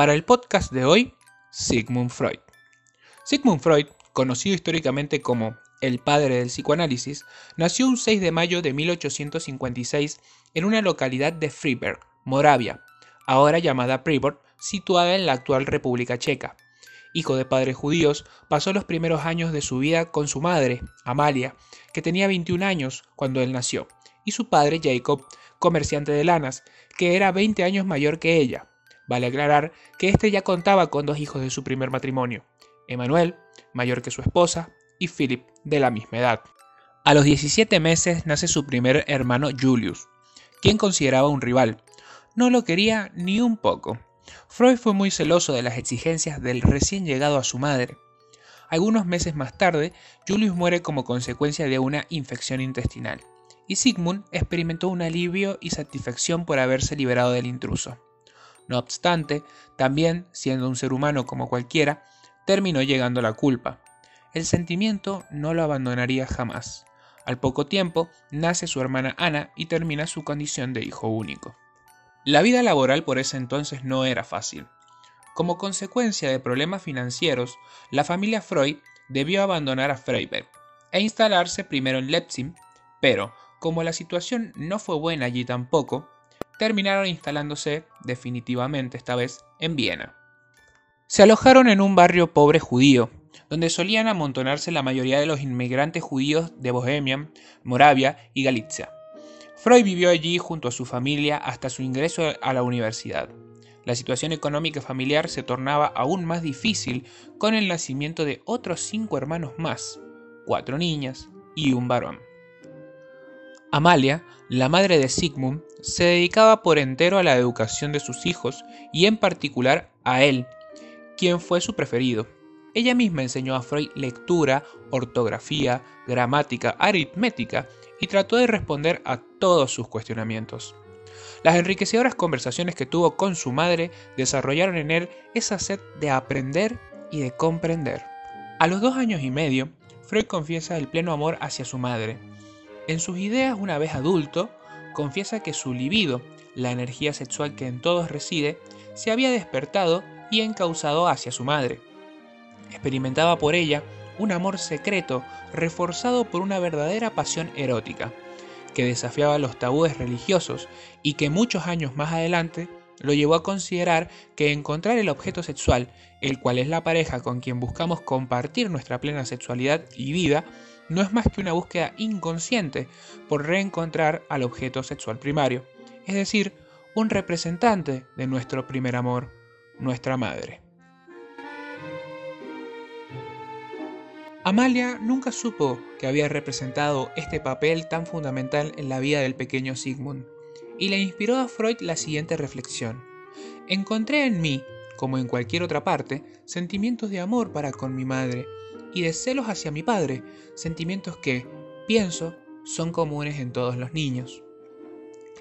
Para el podcast de hoy, Sigmund Freud. Sigmund Freud, conocido históricamente como el padre del psicoanálisis, nació un 6 de mayo de 1856 en una localidad de Freiberg, Moravia, ahora llamada Pribor, situada en la actual República Checa. Hijo de padres judíos, pasó los primeros años de su vida con su madre, Amalia, que tenía 21 años cuando él nació, y su padre Jacob, comerciante de lanas, que era 20 años mayor que ella. Vale aclarar que este ya contaba con dos hijos de su primer matrimonio, Emanuel, mayor que su esposa, y Philip, de la misma edad. A los 17 meses nace su primer hermano Julius, quien consideraba un rival. No lo quería ni un poco. Freud fue muy celoso de las exigencias del recién llegado a su madre. Algunos meses más tarde, Julius muere como consecuencia de una infección intestinal, y Sigmund experimentó un alivio y satisfacción por haberse liberado del intruso. No obstante, también, siendo un ser humano como cualquiera, terminó llegando la culpa. El sentimiento no lo abandonaría jamás. Al poco tiempo, nace su hermana Ana y termina su condición de hijo único. La vida laboral por ese entonces no era fácil. Como consecuencia de problemas financieros, la familia Freud debió abandonar a Freiberg e instalarse primero en Leipzig, pero como la situación no fue buena allí tampoco, terminaron instalándose definitivamente esta vez en Viena. Se alojaron en un barrio pobre judío, donde solían amontonarse la mayoría de los inmigrantes judíos de Bohemia, Moravia y Galicia. Freud vivió allí junto a su familia hasta su ingreso a la universidad. La situación económica familiar se tornaba aún más difícil con el nacimiento de otros cinco hermanos más, cuatro niñas y un varón. Amalia, la madre de Sigmund, se dedicaba por entero a la educación de sus hijos y en particular a él, quien fue su preferido. Ella misma enseñó a Freud lectura, ortografía, gramática, aritmética y trató de responder a todos sus cuestionamientos. Las enriquecedoras conversaciones que tuvo con su madre desarrollaron en él esa sed de aprender y de comprender. A los dos años y medio, Freud confiesa el pleno amor hacia su madre. En sus ideas, una vez adulto, confiesa que su libido, la energía sexual que en todos reside, se había despertado y encauzado hacia su madre. Experimentaba por ella un amor secreto reforzado por una verdadera pasión erótica, que desafiaba los tabúes religiosos y que muchos años más adelante lo llevó a considerar que encontrar el objeto sexual, el cual es la pareja con quien buscamos compartir nuestra plena sexualidad y vida, no es más que una búsqueda inconsciente por reencontrar al objeto sexual primario, es decir, un representante de nuestro primer amor, nuestra madre. Amalia nunca supo que había representado este papel tan fundamental en la vida del pequeño Sigmund, y le inspiró a Freud la siguiente reflexión. Encontré en mí, como en cualquier otra parte, sentimientos de amor para con mi madre, y de celos hacia mi padre, sentimientos que, pienso, son comunes en todos los niños.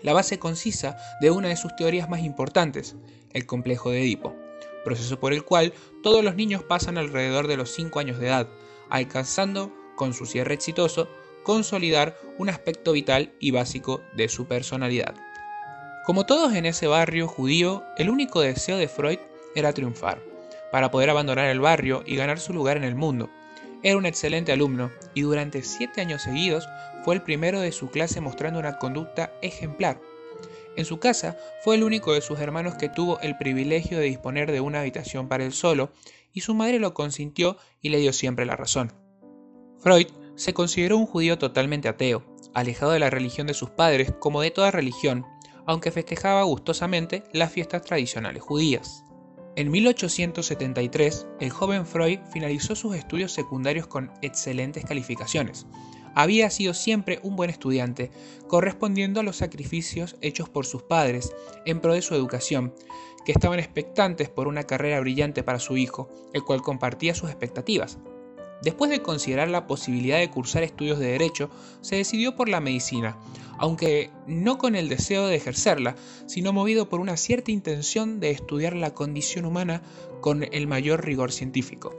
La base concisa de una de sus teorías más importantes, el complejo de Edipo, proceso por el cual todos los niños pasan alrededor de los 5 años de edad, alcanzando, con su cierre exitoso, consolidar un aspecto vital y básico de su personalidad. Como todos en ese barrio judío, el único deseo de Freud era triunfar, para poder abandonar el barrio y ganar su lugar en el mundo. Era un excelente alumno y durante siete años seguidos fue el primero de su clase mostrando una conducta ejemplar. En su casa fue el único de sus hermanos que tuvo el privilegio de disponer de una habitación para él solo y su madre lo consintió y le dio siempre la razón. Freud se consideró un judío totalmente ateo, alejado de la religión de sus padres como de toda religión, aunque festejaba gustosamente las fiestas tradicionales judías. En 1873, el joven Freud finalizó sus estudios secundarios con excelentes calificaciones. Había sido siempre un buen estudiante, correspondiendo a los sacrificios hechos por sus padres en pro de su educación, que estaban expectantes por una carrera brillante para su hijo, el cual compartía sus expectativas. Después de considerar la posibilidad de cursar estudios de derecho, se decidió por la medicina, aunque no con el deseo de ejercerla, sino movido por una cierta intención de estudiar la condición humana con el mayor rigor científico.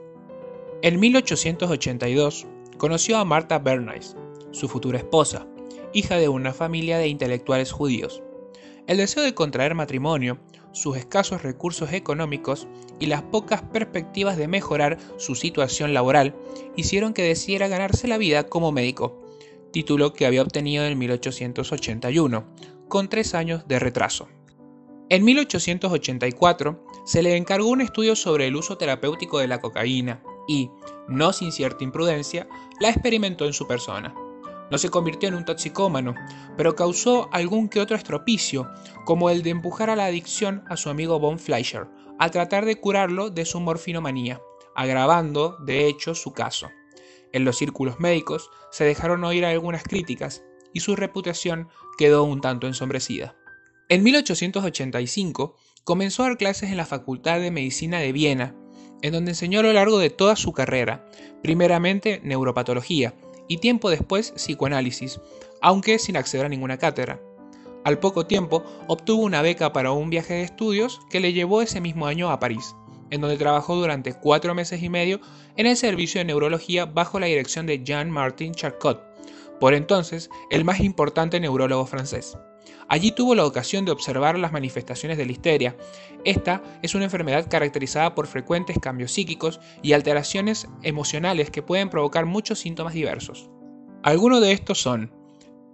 En 1882 conoció a Martha Bernays, su futura esposa, hija de una familia de intelectuales judíos. El deseo de contraer matrimonio sus escasos recursos económicos y las pocas perspectivas de mejorar su situación laboral hicieron que decidiera ganarse la vida como médico, título que había obtenido en 1881, con tres años de retraso. En 1884 se le encargó un estudio sobre el uso terapéutico de la cocaína y, no sin cierta imprudencia, la experimentó en su persona. No se convirtió en un toxicómano, pero causó algún que otro estropicio, como el de empujar a la adicción a su amigo Von Fleischer, al tratar de curarlo de su morfinomanía, agravando, de hecho, su caso. En los círculos médicos se dejaron oír algunas críticas y su reputación quedó un tanto ensombrecida. En 1885 comenzó a dar clases en la Facultad de Medicina de Viena, en donde enseñó a lo largo de toda su carrera, primeramente neuropatología, y tiempo después psicoanálisis, aunque sin acceder a ninguna cátedra. Al poco tiempo obtuvo una beca para un viaje de estudios que le llevó ese mismo año a París, en donde trabajó durante cuatro meses y medio en el servicio de neurología bajo la dirección de Jean-Martin Charcot, por entonces el más importante neurólogo francés. Allí tuvo la ocasión de observar las manifestaciones de la histeria. Esta es una enfermedad caracterizada por frecuentes cambios psíquicos y alteraciones emocionales que pueden provocar muchos síntomas diversos. Algunos de estos son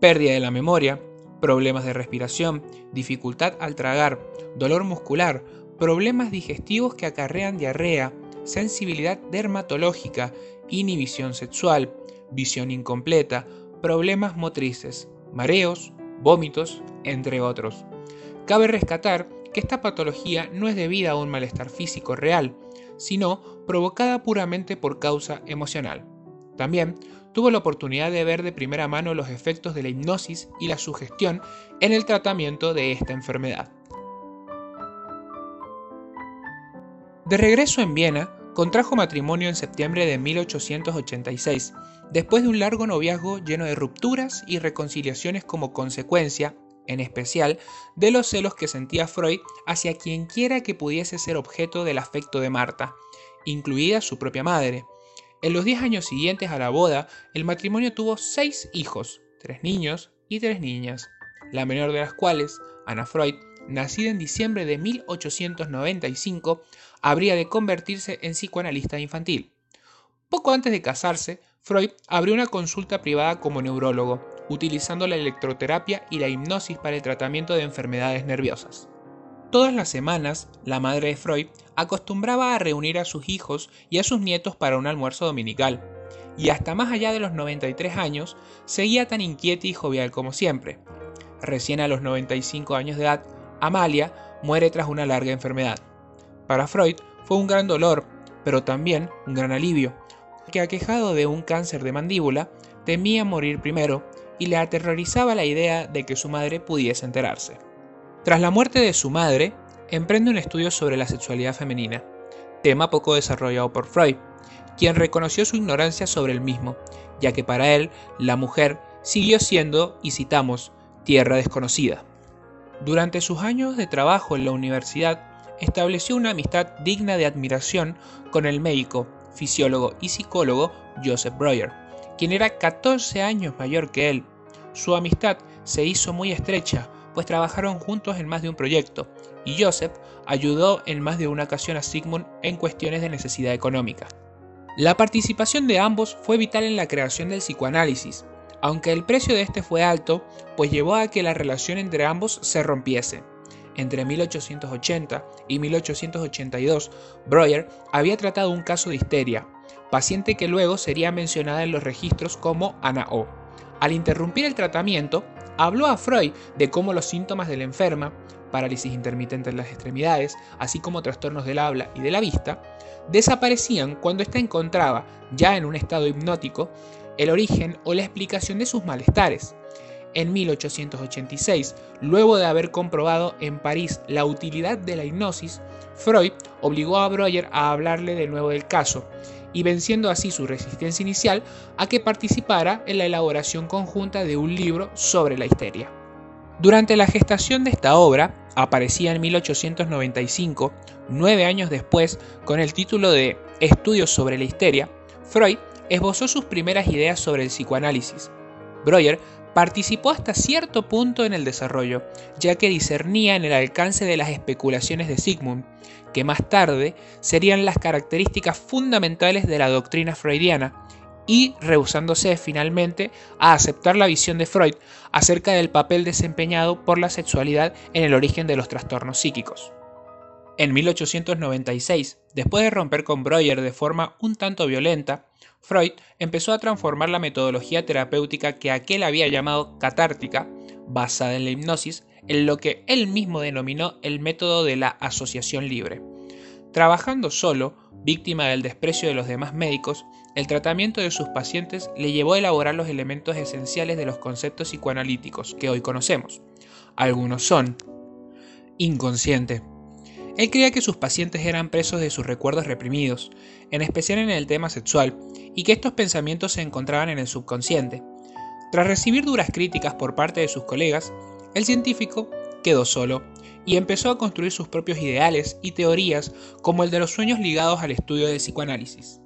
pérdida de la memoria, problemas de respiración, dificultad al tragar, dolor muscular, problemas digestivos que acarrean diarrea, sensibilidad dermatológica, inhibición sexual, visión incompleta, problemas motrices, mareos, vómitos, entre otros. Cabe rescatar que esta patología no es debida a un malestar físico real, sino provocada puramente por causa emocional. También tuvo la oportunidad de ver de primera mano los efectos de la hipnosis y la sugestión en el tratamiento de esta enfermedad. De regreso en Viena, contrajo matrimonio en septiembre de 1886 Después de un largo noviazgo lleno de rupturas y reconciliaciones como consecuencia, en especial, de los celos que sentía Freud hacia quienquiera que pudiese ser objeto del afecto de Marta, incluida su propia madre. En los diez años siguientes a la boda, el matrimonio tuvo seis hijos, tres niños y tres niñas, la menor de las cuales, Ana Freud, nacida en diciembre de 1895, habría de convertirse en psicoanalista infantil. Poco antes de casarse, Freud abrió una consulta privada como neurólogo, utilizando la electroterapia y la hipnosis para el tratamiento de enfermedades nerviosas. Todas las semanas, la madre de Freud acostumbraba a reunir a sus hijos y a sus nietos para un almuerzo dominical, y hasta más allá de los 93 años, seguía tan inquieta y jovial como siempre. Recién a los 95 años de edad, Amalia muere tras una larga enfermedad. Para Freud fue un gran dolor, pero también un gran alivio, que aquejado de un cáncer de mandíbula, temía morir primero y le aterrorizaba la idea de que su madre pudiese enterarse. Tras la muerte de su madre, emprende un estudio sobre la sexualidad femenina, tema poco desarrollado por Freud, quien reconoció su ignorancia sobre el mismo, ya que para él la mujer siguió siendo, y citamos, tierra desconocida. Durante sus años de trabajo en la universidad, estableció una amistad digna de admiración con el médico fisiólogo y psicólogo Joseph Breuer, quien era 14 años mayor que él. Su amistad se hizo muy estrecha, pues trabajaron juntos en más de un proyecto, y Joseph ayudó en más de una ocasión a Sigmund en cuestiones de necesidad económica. La participación de ambos fue vital en la creación del psicoanálisis, aunque el precio de este fue alto, pues llevó a que la relación entre ambos se rompiese. Entre 1880 y 1882, Breuer había tratado un caso de histeria, paciente que luego sería mencionada en los registros como Ana O. Al interrumpir el tratamiento, habló a Freud de cómo los síntomas de la enferma, parálisis intermitente en las extremidades, así como trastornos del habla y de la vista, desaparecían cuando ésta encontraba, ya en un estado hipnótico, el origen o la explicación de sus malestares. En 1886, luego de haber comprobado en París la utilidad de la hipnosis, Freud obligó a Breuer a hablarle de nuevo del caso, y venciendo así su resistencia inicial a que participara en la elaboración conjunta de un libro sobre la histeria. Durante la gestación de esta obra, aparecía en 1895, nueve años después, con el título de Estudios sobre la histeria, Freud esbozó sus primeras ideas sobre el psicoanálisis. Breuer participó hasta cierto punto en el desarrollo, ya que discernía en el alcance de las especulaciones de Sigmund, que más tarde serían las características fundamentales de la doctrina freudiana, y rehusándose finalmente a aceptar la visión de Freud acerca del papel desempeñado por la sexualidad en el origen de los trastornos psíquicos. En 1896, después de romper con Breuer de forma un tanto violenta, Freud empezó a transformar la metodología terapéutica que aquel había llamado catártica, basada en la hipnosis, en lo que él mismo denominó el método de la asociación libre. Trabajando solo, víctima del desprecio de los demás médicos, el tratamiento de sus pacientes le llevó a elaborar los elementos esenciales de los conceptos psicoanalíticos que hoy conocemos. Algunos son inconsciente. Él creía que sus pacientes eran presos de sus recuerdos reprimidos, en especial en el tema sexual, y que estos pensamientos se encontraban en el subconsciente. Tras recibir duras críticas por parte de sus colegas, el científico quedó solo y empezó a construir sus propios ideales y teorías como el de los sueños ligados al estudio del psicoanálisis.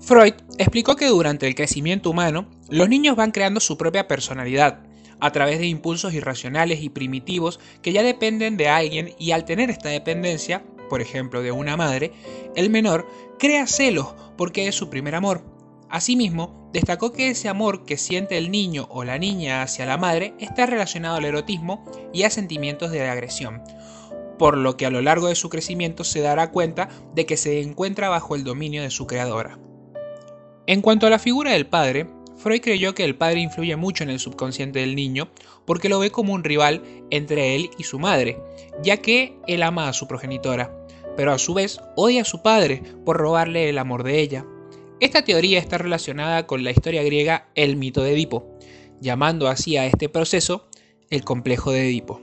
Freud explicó que durante el crecimiento humano, los niños van creando su propia personalidad, a través de impulsos irracionales y primitivos que ya dependen de alguien y al tener esta dependencia, por ejemplo de una madre, el menor crea celos porque es su primer amor. Asimismo, destacó que ese amor que siente el niño o la niña hacia la madre está relacionado al erotismo y a sentimientos de agresión, por lo que a lo largo de su crecimiento se dará cuenta de que se encuentra bajo el dominio de su creadora. En cuanto a la figura del padre, Freud creyó que el padre influye mucho en el subconsciente del niño porque lo ve como un rival entre él y su madre, ya que él ama a su progenitora, pero a su vez odia a su padre por robarle el amor de ella. Esta teoría está relacionada con la historia griega El mito de Edipo, llamando así a este proceso el complejo de Edipo.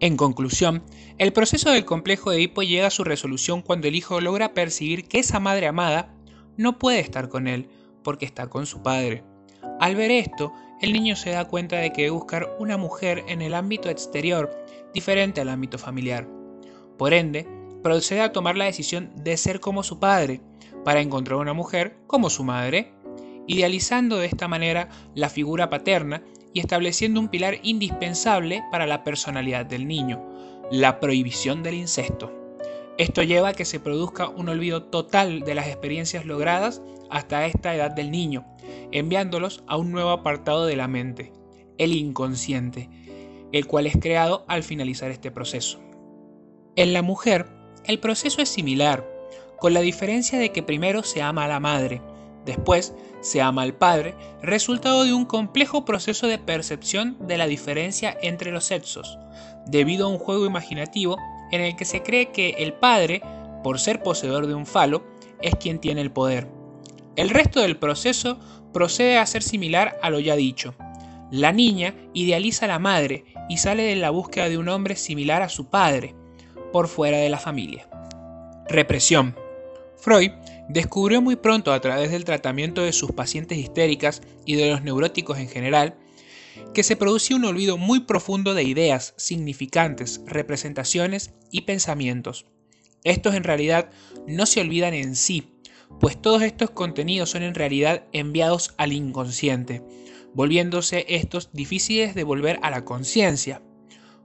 En conclusión, el proceso del complejo de Edipo llega a su resolución cuando el hijo logra percibir que esa madre amada no puede estar con él porque está con su padre. Al ver esto, el niño se da cuenta de que buscar una mujer en el ámbito exterior, diferente al ámbito familiar. Por ende, procede a tomar la decisión de ser como su padre, para encontrar una mujer como su madre, idealizando de esta manera la figura paterna y estableciendo un pilar indispensable para la personalidad del niño, la prohibición del incesto. Esto lleva a que se produzca un olvido total de las experiencias logradas hasta esta edad del niño, enviándolos a un nuevo apartado de la mente, el inconsciente, el cual es creado al finalizar este proceso. En la mujer, el proceso es similar, con la diferencia de que primero se ama a la madre, después se ama al padre, resultado de un complejo proceso de percepción de la diferencia entre los sexos, debido a un juego imaginativo en el que se cree que el padre, por ser poseedor de un falo, es quien tiene el poder. El resto del proceso procede a ser similar a lo ya dicho. La niña idealiza a la madre y sale de la búsqueda de un hombre similar a su padre, por fuera de la familia. Represión. Freud descubrió muy pronto a través del tratamiento de sus pacientes histéricas y de los neuróticos en general que se producía un olvido muy profundo de ideas, significantes, representaciones y pensamientos. Estos en realidad no se olvidan en sí, pues todos estos contenidos son en realidad enviados al inconsciente, volviéndose estos difíciles de volver a la conciencia.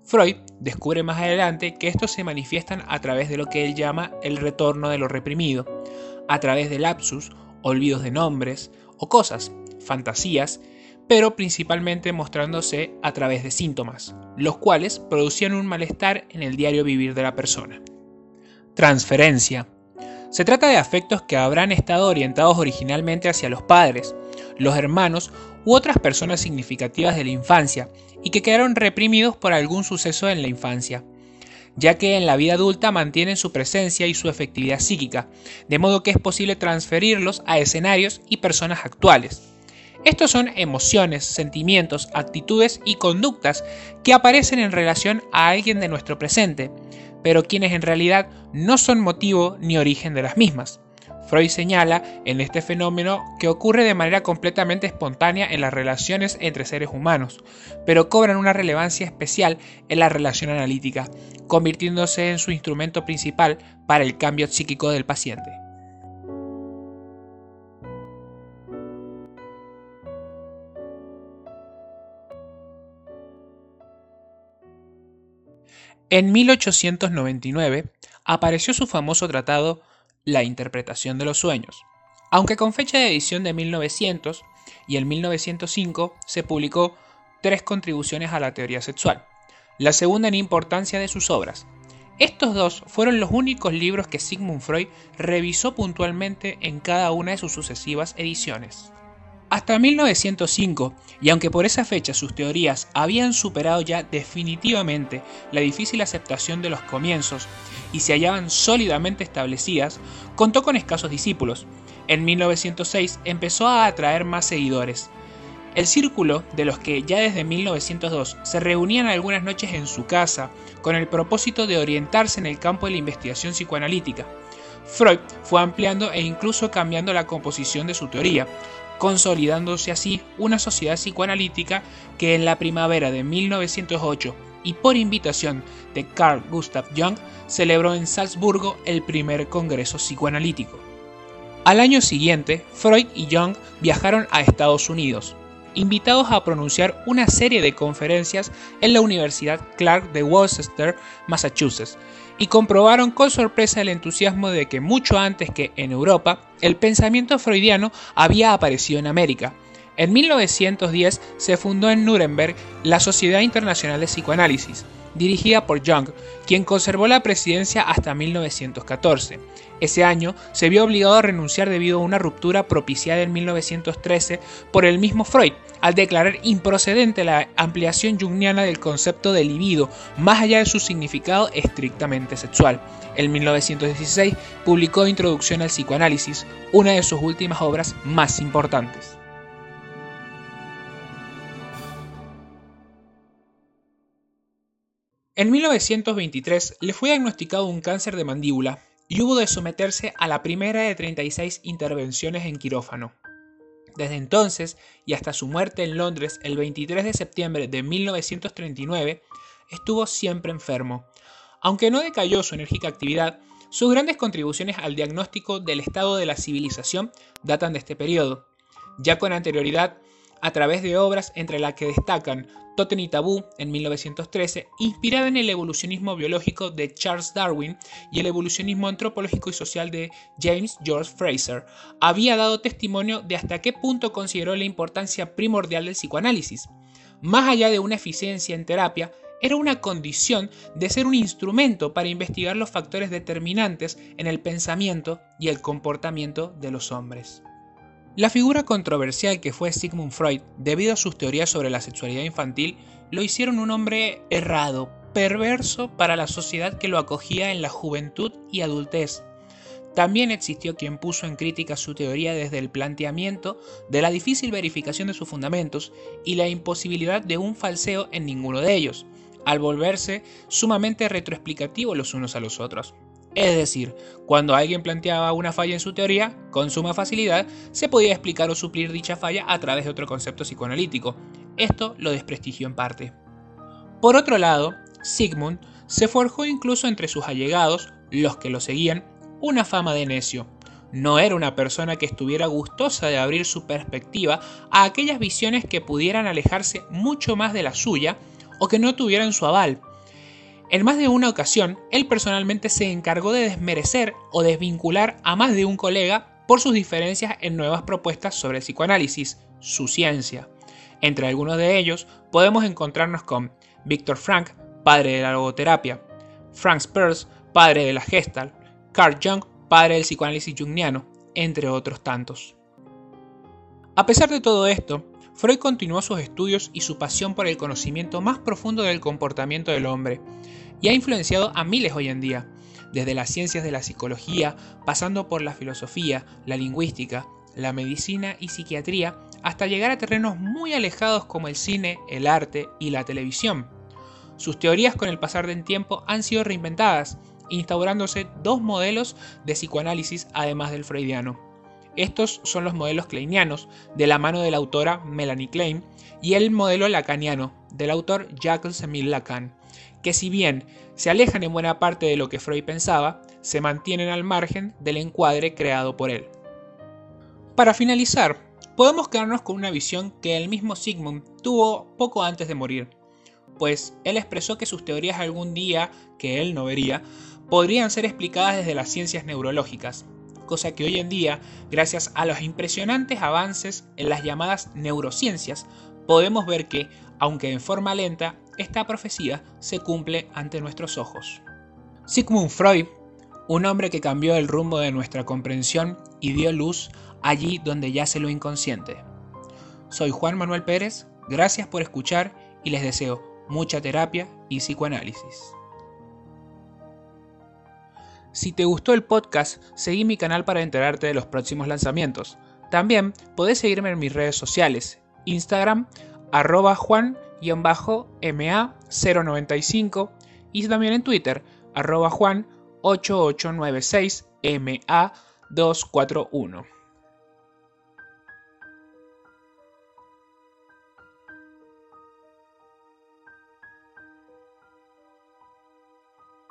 Freud descubre más adelante que estos se manifiestan a través de lo que él llama el retorno de lo reprimido, a través de lapsus, olvidos de nombres o cosas, fantasías pero principalmente mostrándose a través de síntomas, los cuales producían un malestar en el diario vivir de la persona. Transferencia. Se trata de afectos que habrán estado orientados originalmente hacia los padres, los hermanos u otras personas significativas de la infancia y que quedaron reprimidos por algún suceso en la infancia, ya que en la vida adulta mantienen su presencia y su efectividad psíquica, de modo que es posible transferirlos a escenarios y personas actuales. Estos son emociones, sentimientos, actitudes y conductas que aparecen en relación a alguien de nuestro presente, pero quienes en realidad no son motivo ni origen de las mismas. Freud señala en este fenómeno que ocurre de manera completamente espontánea en las relaciones entre seres humanos, pero cobran una relevancia especial en la relación analítica, convirtiéndose en su instrumento principal para el cambio psíquico del paciente. En 1899 apareció su famoso tratado La interpretación de los sueños, aunque con fecha de edición de 1900 y en 1905 se publicó tres contribuciones a la teoría sexual, la segunda en importancia de sus obras. Estos dos fueron los únicos libros que Sigmund Freud revisó puntualmente en cada una de sus sucesivas ediciones. Hasta 1905, y aunque por esa fecha sus teorías habían superado ya definitivamente la difícil aceptación de los comienzos y se hallaban sólidamente establecidas, contó con escasos discípulos. En 1906 empezó a atraer más seguidores. El círculo de los que ya desde 1902 se reunían algunas noches en su casa con el propósito de orientarse en el campo de la investigación psicoanalítica. Freud fue ampliando e incluso cambiando la composición de su teoría, consolidándose así una sociedad psicoanalítica que en la primavera de 1908 y por invitación de Carl Gustav Jung celebró en Salzburgo el primer congreso psicoanalítico. Al año siguiente, Freud y Jung viajaron a Estados Unidos, invitados a pronunciar una serie de conferencias en la Universidad Clark de Worcester, Massachusetts, y comprobaron con sorpresa el entusiasmo de que mucho antes que en Europa, el pensamiento freudiano había aparecido en América. En 1910 se fundó en Nuremberg la Sociedad Internacional de Psicoanálisis, dirigida por Jung, quien conservó la presidencia hasta 1914. Ese año se vio obligado a renunciar debido a una ruptura propiciada en 1913 por el mismo Freud, al declarar improcedente la ampliación jungiana del concepto de libido, más allá de su significado estrictamente sexual. En 1916 publicó Introducción al psicoanálisis, una de sus últimas obras más importantes. En 1923 le fue diagnosticado un cáncer de mandíbula y hubo de someterse a la primera de 36 intervenciones en quirófano. Desde entonces y hasta su muerte en Londres el 23 de septiembre de 1939, estuvo siempre enfermo. Aunque no decayó su enérgica actividad, sus grandes contribuciones al diagnóstico del estado de la civilización datan de este periodo. Ya con anterioridad, a través de obras entre las que destacan Totem y Tabú en 1913, inspirada en el evolucionismo biológico de Charles Darwin y el evolucionismo antropológico y social de James George Fraser, había dado testimonio de hasta qué punto consideró la importancia primordial del psicoanálisis. Más allá de una eficiencia en terapia, era una condición de ser un instrumento para investigar los factores determinantes en el pensamiento y el comportamiento de los hombres. La figura controversial que fue Sigmund Freud, debido a sus teorías sobre la sexualidad infantil, lo hicieron un hombre errado, perverso para la sociedad que lo acogía en la juventud y adultez. También existió quien puso en crítica su teoría desde el planteamiento de la difícil verificación de sus fundamentos y la imposibilidad de un falseo en ninguno de ellos, al volverse sumamente retroexplicativo los unos a los otros. Es decir, cuando alguien planteaba una falla en su teoría, con suma facilidad se podía explicar o suplir dicha falla a través de otro concepto psicoanalítico. Esto lo desprestigió en parte. Por otro lado, Sigmund se forjó incluso entre sus allegados, los que lo seguían, una fama de necio. No era una persona que estuviera gustosa de abrir su perspectiva a aquellas visiones que pudieran alejarse mucho más de la suya o que no tuvieran su aval, en más de una ocasión, él personalmente se encargó de desmerecer o desvincular a más de un colega por sus diferencias en nuevas propuestas sobre psicoanálisis, su ciencia. Entre algunos de ellos podemos encontrarnos con Víctor Frank, padre de la logoterapia, Frank Spears, padre de la Gestalt, Carl Jung, padre del psicoanálisis jungiano, entre otros tantos. A pesar de todo esto, Freud continuó sus estudios y su pasión por el conocimiento más profundo del comportamiento del hombre, y ha influenciado a miles hoy en día, desde las ciencias de la psicología, pasando por la filosofía, la lingüística, la medicina y psiquiatría, hasta llegar a terrenos muy alejados como el cine, el arte y la televisión. Sus teorías con el pasar del tiempo han sido reinventadas, instaurándose dos modelos de psicoanálisis además del freudiano. Estos son los modelos kleinianos, de la mano de la autora Melanie Klein, y el modelo lacaniano, del autor Jacques Emile Lacan, que si bien se alejan en buena parte de lo que Freud pensaba, se mantienen al margen del encuadre creado por él. Para finalizar, podemos quedarnos con una visión que el mismo Sigmund tuvo poco antes de morir. pues él expresó que sus teorías algún día, que él no vería, podrían ser explicadas desde las ciencias neurológicas, cosa que hoy en día, gracias a los impresionantes avances en las llamadas neurociencias, podemos ver que, aunque en forma lenta, esta profecía se cumple ante nuestros ojos. Sigmund Freud, un hombre que cambió el rumbo de nuestra comprensión y dio luz allí donde yace lo inconsciente. Soy Juan Manuel Pérez, gracias por escuchar y les deseo mucha terapia y psicoanálisis. Si te gustó el podcast, seguí mi canal para enterarte de los próximos lanzamientos. También podés seguirme en mis redes sociales, Instagram, arroba juan-ma095 y también en Twitter, arroba juan8896ma241.